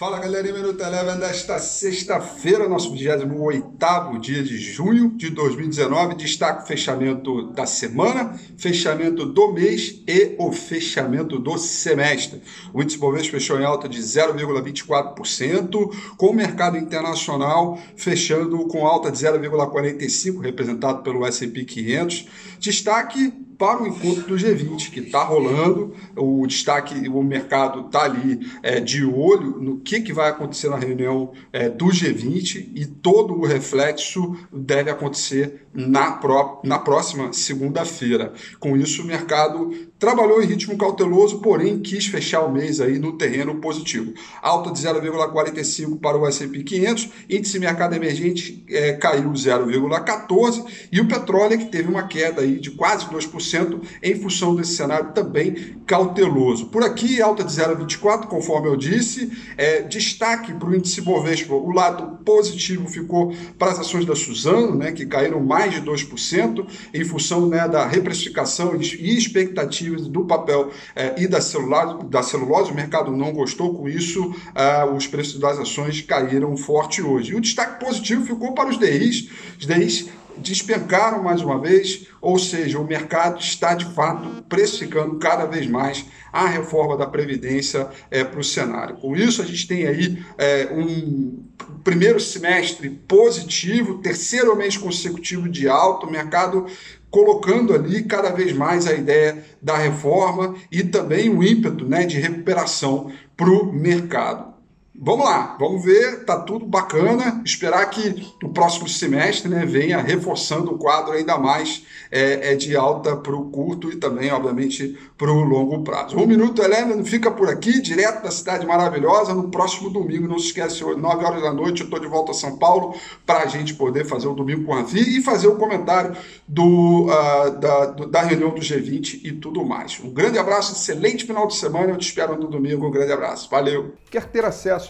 Fala galerinha, Minuto Eleven desta sexta-feira, nosso 28 dia de junho de 2019. Destaque fechamento da semana, fechamento do mês e o fechamento do semestre. O índice Bovespa fechou em alta de 0,24%, com o mercado internacional fechando com alta de 0,45%, representado pelo S&P 500. Destaque para o encontro do G20, que está rolando. O destaque, o mercado está ali é, de olho no que, que vai acontecer na reunião é, do G20 e todo o reflexo deve acontecer na, pró na próxima segunda-feira. Com isso, o mercado trabalhou em ritmo cauteloso, porém quis fechar o mês aí no terreno positivo. Alta de 0,45 para o S&P 500, índice mercado emergente é, caiu 0,14 e o petróleo que teve uma queda aí de quase 2% em função desse cenário também cauteloso. Por aqui, alta de 0,24, conforme eu disse, é, destaque para o índice Bovespa, o lado positivo ficou para as ações da Suzano, né, que caíram mais de 2% em função né, da reprecificação e expectativa do papel eh, e da, da celulose. O mercado não gostou com isso, ah, os preços das ações caíram forte hoje. E o destaque positivo ficou para os DIs. Os DIs despencaram mais uma vez, ou seja, o mercado está de fato precificando cada vez mais a reforma da Previdência é, para o cenário. Com isso, a gente tem aí é, um primeiro semestre positivo, terceiro mês consecutivo de alta, o mercado colocando ali cada vez mais a ideia da reforma e também o ímpeto né, de recuperação para o mercado. Vamos lá, vamos ver, tá tudo bacana. Esperar que o próximo semestre né, venha reforçando o quadro ainda mais é, é de alta para o curto e também, obviamente, para o longo prazo. Um minuto, Helena, fica por aqui, direto da cidade maravilhosa. No próximo domingo, não se esquece, 9 horas da noite, eu estou de volta a São Paulo para a gente poder fazer o domingo com a Vi e fazer o comentário do, uh, da, do, da reunião do G20 e tudo mais. Um grande abraço, excelente final de semana. Eu te espero no domingo. Um grande abraço. Valeu. Quer ter acesso